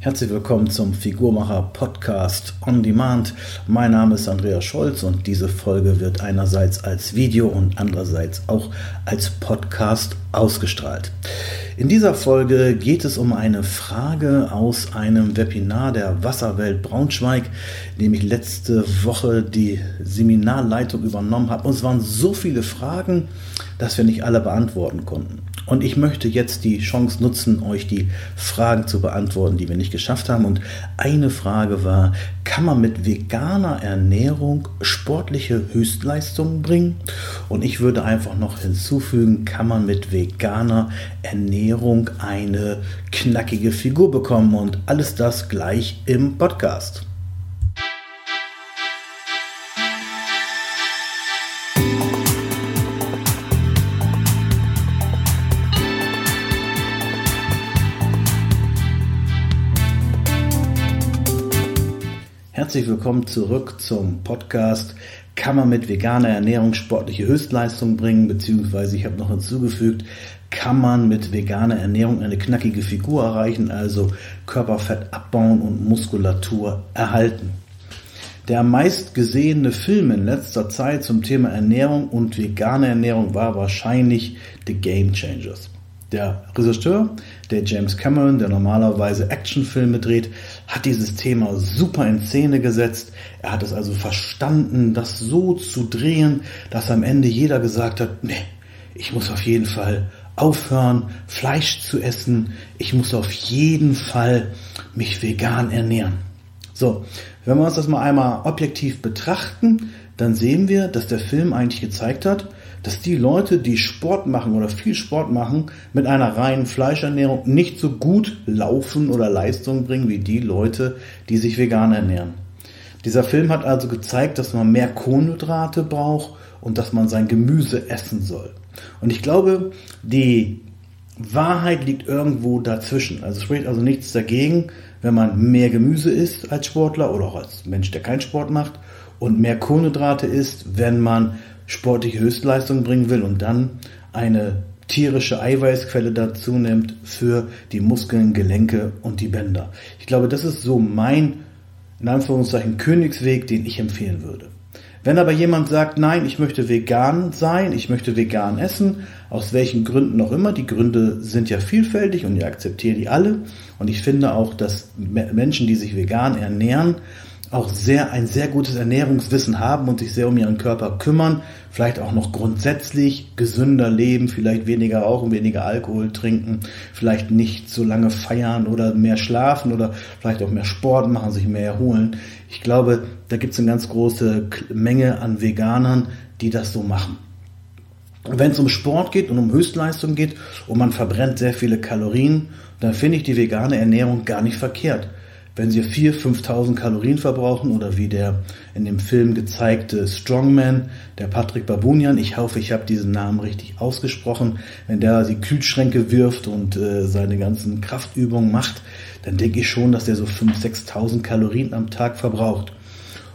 Herzlich willkommen zum Figurmacher Podcast on Demand. Mein Name ist Andreas Scholz und diese Folge wird einerseits als Video und andererseits auch als Podcast ausgestrahlt. In dieser Folge geht es um eine Frage aus einem Webinar der Wasserwelt Braunschweig, dem ich letzte Woche die Seminarleitung übernommen habe. Und es waren so viele Fragen, dass wir nicht alle beantworten konnten. Und ich möchte jetzt die Chance nutzen, euch die Fragen zu beantworten, die wir nicht geschafft haben. Und eine Frage war, kann man mit veganer Ernährung sportliche Höchstleistungen bringen? Und ich würde einfach noch hinzufügen, kann man mit veganer Ernährung eine knackige Figur bekommen? Und alles das gleich im Podcast. Herzlich willkommen zurück zum Podcast. Kann man mit veganer Ernährung sportliche Höchstleistung bringen? Beziehungsweise ich habe noch hinzugefügt, kann man mit veganer Ernährung eine knackige Figur erreichen, also Körperfett abbauen und Muskulatur erhalten. Der meist gesehene Film in letzter Zeit zum Thema Ernährung und vegane Ernährung war wahrscheinlich The Game Changers. Der Regisseur, der James Cameron, der normalerweise Actionfilme dreht, hat dieses Thema super in Szene gesetzt. Er hat es also verstanden, das so zu drehen, dass am Ende jeder gesagt hat, nee, ich muss auf jeden Fall aufhören, Fleisch zu essen. Ich muss auf jeden Fall mich vegan ernähren. So, wenn wir uns das mal einmal objektiv betrachten, dann sehen wir, dass der Film eigentlich gezeigt hat, dass die Leute, die Sport machen oder viel Sport machen, mit einer reinen Fleischernährung nicht so gut laufen oder Leistung bringen wie die Leute, die sich vegan ernähren. Dieser Film hat also gezeigt, dass man mehr Kohlenhydrate braucht und dass man sein Gemüse essen soll. Und ich glaube, die Wahrheit liegt irgendwo dazwischen. Also es spricht also nichts dagegen, wenn man mehr Gemüse isst als Sportler oder auch als Mensch, der keinen Sport macht und mehr Kohlenhydrate isst, wenn man sportliche Höchstleistung bringen will und dann eine tierische Eiweißquelle dazu nimmt für die Muskeln, Gelenke und die Bänder. Ich glaube, das ist so mein, in Anführungszeichen, Königsweg, den ich empfehlen würde. Wenn aber jemand sagt, nein, ich möchte vegan sein, ich möchte vegan essen, aus welchen Gründen auch immer, die Gründe sind ja vielfältig und ich akzeptiere die alle. Und ich finde auch, dass Menschen, die sich vegan ernähren, auch sehr, ein sehr gutes Ernährungswissen haben und sich sehr um ihren Körper kümmern, vielleicht auch noch grundsätzlich gesünder leben, vielleicht weniger rauchen, weniger Alkohol trinken, vielleicht nicht so lange feiern oder mehr schlafen oder vielleicht auch mehr Sport machen, sich mehr erholen. Ich glaube, da gibt es eine ganz große Menge an Veganern, die das so machen. Wenn es um Sport geht und um Höchstleistung geht und man verbrennt sehr viele Kalorien, dann finde ich die vegane Ernährung gar nicht verkehrt wenn sie 4.000, 5.000 Kalorien verbrauchen oder wie der in dem Film gezeigte Strongman, der Patrick Babunian, ich hoffe, ich habe diesen Namen richtig ausgesprochen, wenn der die Kühlschränke wirft und äh, seine ganzen Kraftübungen macht, dann denke ich schon, dass der so 5.000, 6.000 Kalorien am Tag verbraucht.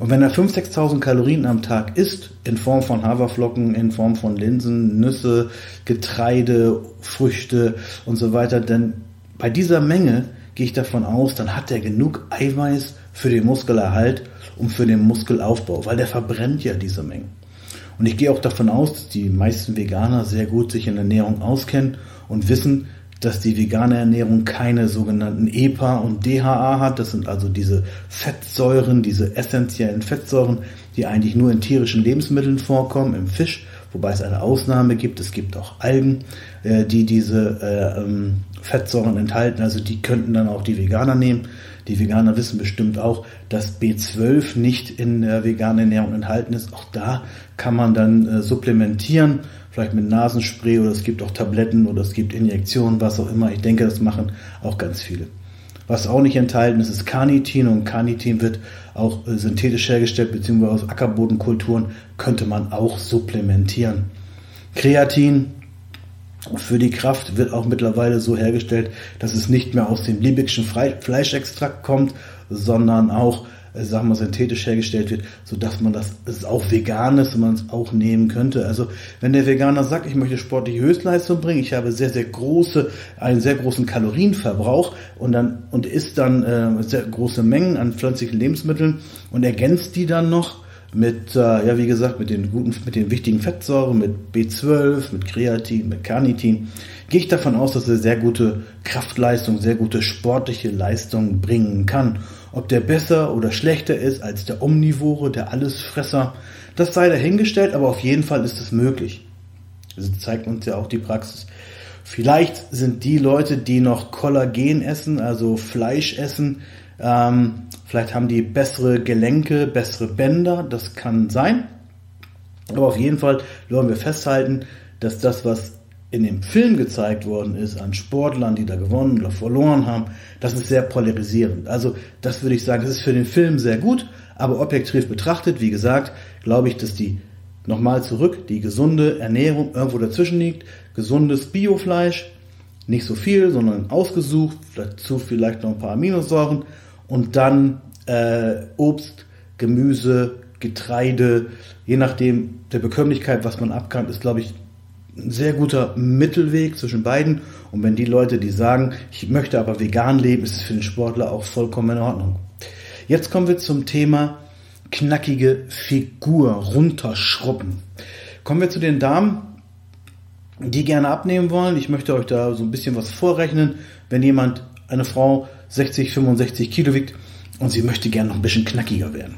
Und wenn er 5.000, 6.000 Kalorien am Tag isst, in Form von Haferflocken, in Form von Linsen, Nüsse, Getreide, Früchte und so weiter, dann bei dieser Menge gehe ich davon aus, dann hat er genug Eiweiß für den Muskelerhalt und für den Muskelaufbau, weil der verbrennt ja diese Mengen. Und ich gehe auch davon aus, dass die meisten Veganer sehr gut sich in Ernährung auskennen und wissen, dass die vegane Ernährung keine sogenannten EPA und DHA hat. Das sind also diese Fettsäuren, diese essentiellen Fettsäuren, die eigentlich nur in tierischen Lebensmitteln vorkommen, im Fisch, wobei es eine Ausnahme gibt. Es gibt auch Algen, äh, die diese äh, ähm, Fettsäuren enthalten. Also die könnten dann auch die Veganer nehmen. Die Veganer wissen bestimmt auch, dass B12 nicht in der veganen Ernährung enthalten ist. Auch da kann man dann äh, supplementieren, vielleicht mit Nasenspray oder es gibt auch Tabletten oder es gibt Injektionen, was auch immer. Ich denke, das machen auch ganz viele. Was auch nicht enthalten ist, ist Carnitin und Carnitin wird auch äh, synthetisch hergestellt, beziehungsweise aus Ackerbodenkulturen könnte man auch supplementieren. Kreatin für die Kraft wird auch mittlerweile so hergestellt, dass es nicht mehr aus dem liebigschen Fleischextrakt kommt, sondern auch sagen wir, synthetisch hergestellt wird, so dass man das, es auch vegan ist und man es auch nehmen könnte. Also wenn der Veganer sagt, ich möchte sportliche Höchstleistung bringen, ich habe sehr, sehr große, einen sehr großen Kalorienverbrauch und dann und isst dann äh, sehr große Mengen an pflanzlichen Lebensmitteln und ergänzt die dann noch mit, äh, ja wie gesagt, mit den guten, mit den wichtigen Fettsäuren, mit B12, mit Kreatin, mit Carnitin, gehe ich davon aus, dass er sehr gute Kraftleistung, sehr gute sportliche Leistung bringen kann. Ob der besser oder schlechter ist als der Omnivore, der Allesfresser, das sei dahingestellt, aber auf jeden Fall ist es möglich. Das zeigt uns ja auch die Praxis. Vielleicht sind die Leute, die noch Kollagen essen, also Fleisch essen, ähm, vielleicht haben die bessere Gelenke, bessere Bänder, das kann sein. Aber auf jeden Fall wollen wir festhalten, dass das, was in dem Film gezeigt worden ist an Sportlern, die da gewonnen oder verloren haben, das ist sehr polarisierend. Also das würde ich sagen, das ist für den Film sehr gut, aber objektiv betrachtet, wie gesagt, glaube ich, dass die nochmal zurück, die gesunde Ernährung irgendwo dazwischen liegt, gesundes Biofleisch, nicht so viel, sondern ausgesucht, dazu vielleicht noch ein paar Aminosäuren und dann äh, Obst, Gemüse, Getreide, je nachdem der Bekömmlichkeit, was man abkann, ist, glaube ich, ein sehr guter Mittelweg zwischen beiden. Und wenn die Leute, die sagen, ich möchte aber vegan leben, ist es für den Sportler auch vollkommen in Ordnung. Jetzt kommen wir zum Thema knackige Figur runterschrubben. Kommen wir zu den Damen, die gerne abnehmen wollen. Ich möchte euch da so ein bisschen was vorrechnen. Wenn jemand, eine Frau 60, 65 Kilo wiegt und sie möchte gerne noch ein bisschen knackiger werden.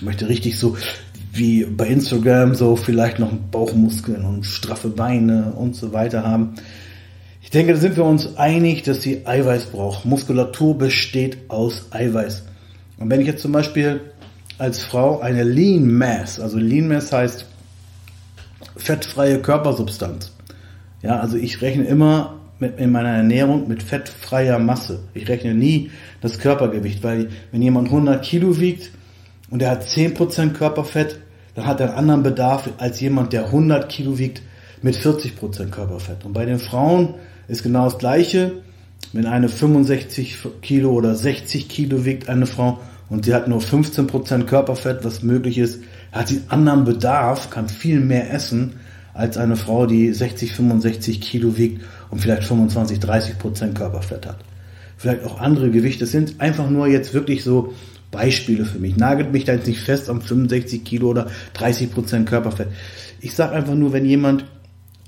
Möchte richtig so wie bei Instagram so vielleicht noch Bauchmuskeln und straffe Beine und so weiter haben. Ich denke, da sind wir uns einig, dass sie Eiweiß braucht. Muskulatur besteht aus Eiweiß. Und wenn ich jetzt zum Beispiel als Frau eine Lean Mass, also Lean Mass heißt fettfreie Körpersubstanz. Ja, also ich rechne immer mit, in meiner Ernährung mit fettfreier Masse. Ich rechne nie das Körpergewicht, weil wenn jemand 100 Kilo wiegt, und er hat 10% Körperfett, dann hat er einen anderen Bedarf als jemand, der 100 Kilo wiegt mit 40% Körperfett. Und bei den Frauen ist genau das Gleiche. Wenn eine 65 Kilo oder 60 Kilo wiegt, eine Frau, und sie hat nur 15% Körperfett, was möglich ist, hat sie einen anderen Bedarf, kann viel mehr essen, als eine Frau, die 60, 65 Kilo wiegt und vielleicht 25, 30% Körperfett hat. Vielleicht auch andere Gewichte sind einfach nur jetzt wirklich so Beispiele für mich. Nagelt mich da jetzt nicht fest am 65 Kilo oder 30 Prozent Körperfett. Ich sage einfach nur, wenn jemand,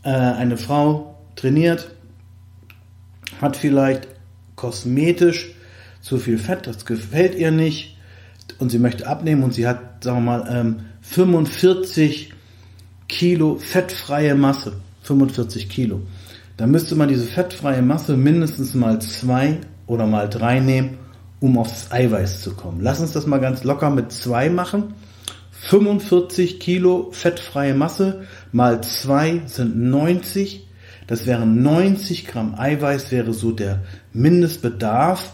äh, eine Frau trainiert, hat vielleicht kosmetisch zu viel Fett, das gefällt ihr nicht und sie möchte abnehmen und sie hat, sagen wir mal, ähm, 45 Kilo fettfreie Masse, 45 Kilo. Dann müsste man diese fettfreie Masse mindestens mal zwei oder mal drei nehmen um aufs Eiweiß zu kommen. Lass uns das mal ganz locker mit zwei machen. 45 Kilo fettfreie Masse mal zwei sind 90. Das wären 90 Gramm Eiweiß, wäre so der Mindestbedarf,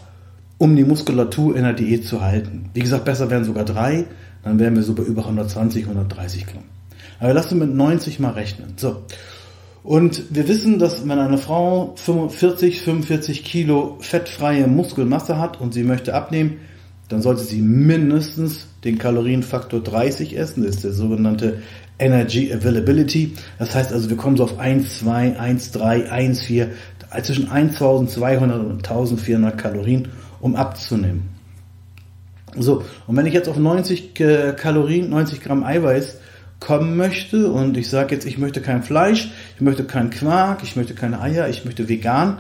um die Muskulatur in der Diät zu halten. Wie gesagt, besser wären sogar drei, dann wären wir so bei über 120, 130 Gramm. Aber lass uns mit 90 mal rechnen. So. Und wir wissen, dass wenn eine Frau 45, 45 Kilo fettfreie Muskelmasse hat und sie möchte abnehmen, dann sollte sie mindestens den Kalorienfaktor 30 essen. Das ist der sogenannte Energy Availability. Das heißt also, wir kommen so auf 1, 2, 1, 3, 1, 4, zwischen 1200 und 1400 Kalorien, um abzunehmen. So, und wenn ich jetzt auf 90 äh, Kalorien, 90 Gramm Eiweiß kommen möchte und ich sage jetzt, ich möchte kein Fleisch, ich möchte keinen Quark, ich möchte keine Eier, ich möchte vegan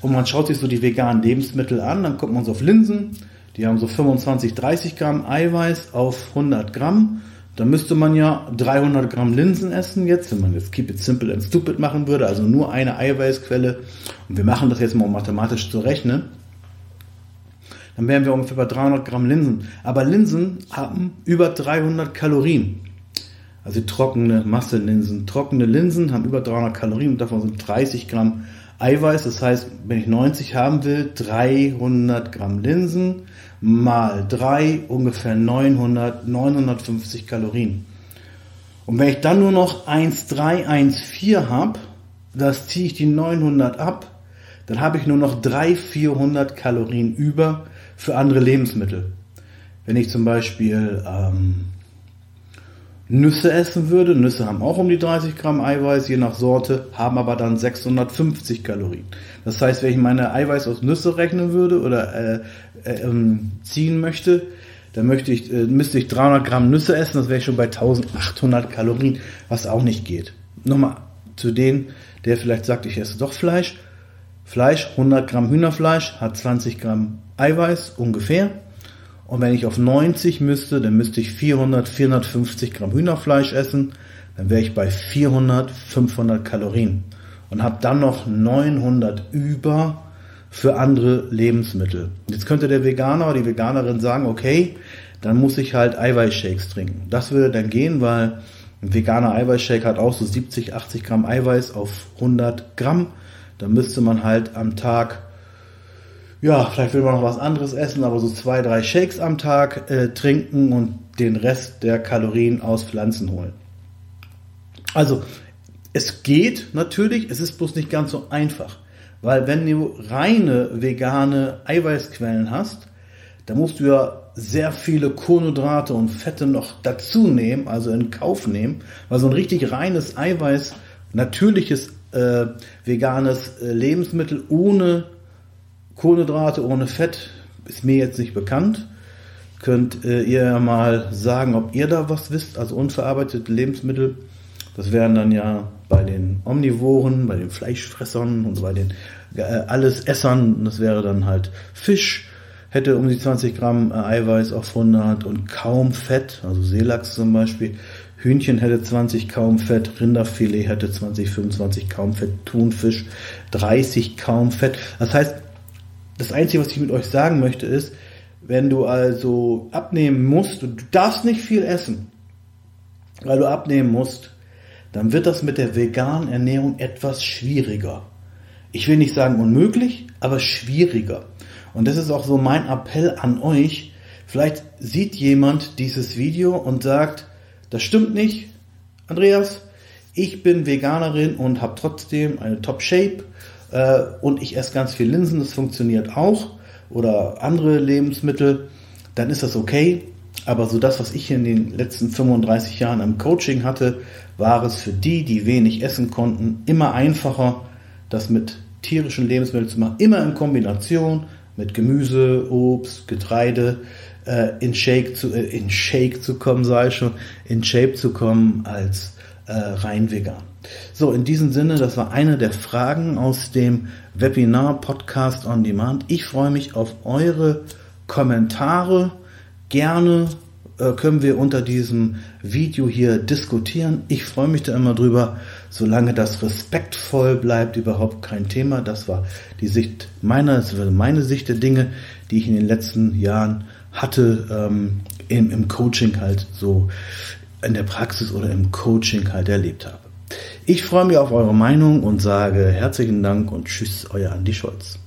und man schaut sich so die veganen Lebensmittel an, dann kommt man so auf Linsen, die haben so 25, 30 Gramm Eiweiß auf 100 Gramm. Da müsste man ja 300 Gramm Linsen essen jetzt, wenn man jetzt Keep It Simple and Stupid machen würde, also nur eine Eiweißquelle. Und wir machen das jetzt mal mathematisch zu rechnen. Dann wären wir ungefähr bei 300 Gramm Linsen. Aber Linsen haben über 300 Kalorien. Also trockene Masselinsen. Trockene Linsen haben über 300 Kalorien und davon sind 30 Gramm Eiweiß. Das heißt, wenn ich 90 haben will, 300 Gramm Linsen mal 3 ungefähr 900, 950 Kalorien. Und wenn ich dann nur noch 1,314 habe, das ziehe ich die 900 ab, dann habe ich nur noch 300, 400 Kalorien über für andere Lebensmittel. wenn ich zum Beispiel ähm, Nüsse essen würde, Nüsse haben auch um die 30 Gramm Eiweiß, je nach Sorte, haben aber dann 650 Kalorien. Das heißt, wenn ich meine Eiweiß aus Nüsse rechnen würde oder äh, äh, ähm, ziehen möchte, dann möchte ich, äh, müsste ich 300 Gramm Nüsse essen, das wäre schon bei 1800 Kalorien, was auch nicht geht. Nochmal zu denen, der vielleicht sagt, ich esse doch Fleisch. Fleisch, 100 Gramm Hühnerfleisch hat 20 Gramm Eiweiß ungefähr. Und wenn ich auf 90 müsste, dann müsste ich 400, 450 Gramm Hühnerfleisch essen. Dann wäre ich bei 400, 500 Kalorien. Und habe dann noch 900 über für andere Lebensmittel. Jetzt könnte der Veganer oder die Veganerin sagen, okay, dann muss ich halt Eiweißshakes trinken. Das würde dann gehen, weil ein veganer Eiweißshake hat auch so 70, 80 Gramm Eiweiß auf 100 Gramm. Da müsste man halt am Tag ja, vielleicht will man noch was anderes essen, aber so zwei, drei Shakes am Tag äh, trinken und den Rest der Kalorien aus Pflanzen holen. Also, es geht natürlich, es ist bloß nicht ganz so einfach. Weil wenn du reine vegane Eiweißquellen hast, dann musst du ja sehr viele Kohlenhydrate und Fette noch dazu nehmen, also in Kauf nehmen, weil so ein richtig reines Eiweiß, natürliches äh, veganes äh, Lebensmittel ohne Kohlenhydrate ohne Fett ist mir jetzt nicht bekannt. Könnt äh, ihr mal sagen, ob ihr da was wisst, also unverarbeitete Lebensmittel. Das wären dann ja bei den Omnivoren, bei den Fleischfressern und bei den äh, Allesessern, das wäre dann halt Fisch, hätte um die 20 Gramm äh, Eiweiß auf 100 und kaum Fett, also Seelachs zum Beispiel. Hühnchen hätte 20 kaum Fett, Rinderfilet hätte 20, 25 kaum Fett, Thunfisch 30 kaum Fett. Das heißt, das Einzige, was ich mit euch sagen möchte, ist, wenn du also abnehmen musst und du darfst nicht viel essen, weil du abnehmen musst, dann wird das mit der veganen Ernährung etwas schwieriger. Ich will nicht sagen unmöglich, aber schwieriger. Und das ist auch so mein Appell an euch. Vielleicht sieht jemand dieses Video und sagt, das stimmt nicht, Andreas, ich bin Veganerin und habe trotzdem eine Top-Shape äh, und ich esse ganz viel Linsen, das funktioniert auch, oder andere Lebensmittel, dann ist das okay. Aber so das, was ich in den letzten 35 Jahren im Coaching hatte, war es für die, die wenig essen konnten, immer einfacher, das mit tierischen Lebensmitteln zu machen. Immer in Kombination mit Gemüse, Obst, Getreide, äh, in Shake zu, äh, in Shake zu kommen, sei schon, in Shape zu kommen als äh, rein vegan. So, in diesem Sinne, das war eine der Fragen aus dem Webinar Podcast on Demand. Ich freue mich auf eure Kommentare. Gerne äh, können wir unter diesem Video hier diskutieren. Ich freue mich da immer drüber, solange das respektvoll bleibt, überhaupt kein Thema. Das war die Sicht meiner, das war meine Sicht der Dinge, die ich in den letzten Jahren hatte, ähm, im, im Coaching halt so in der Praxis oder im Coaching halt erlebt habe. Ich freue mich auf eure Meinung und sage herzlichen Dank und tschüss, euer Andi Scholz.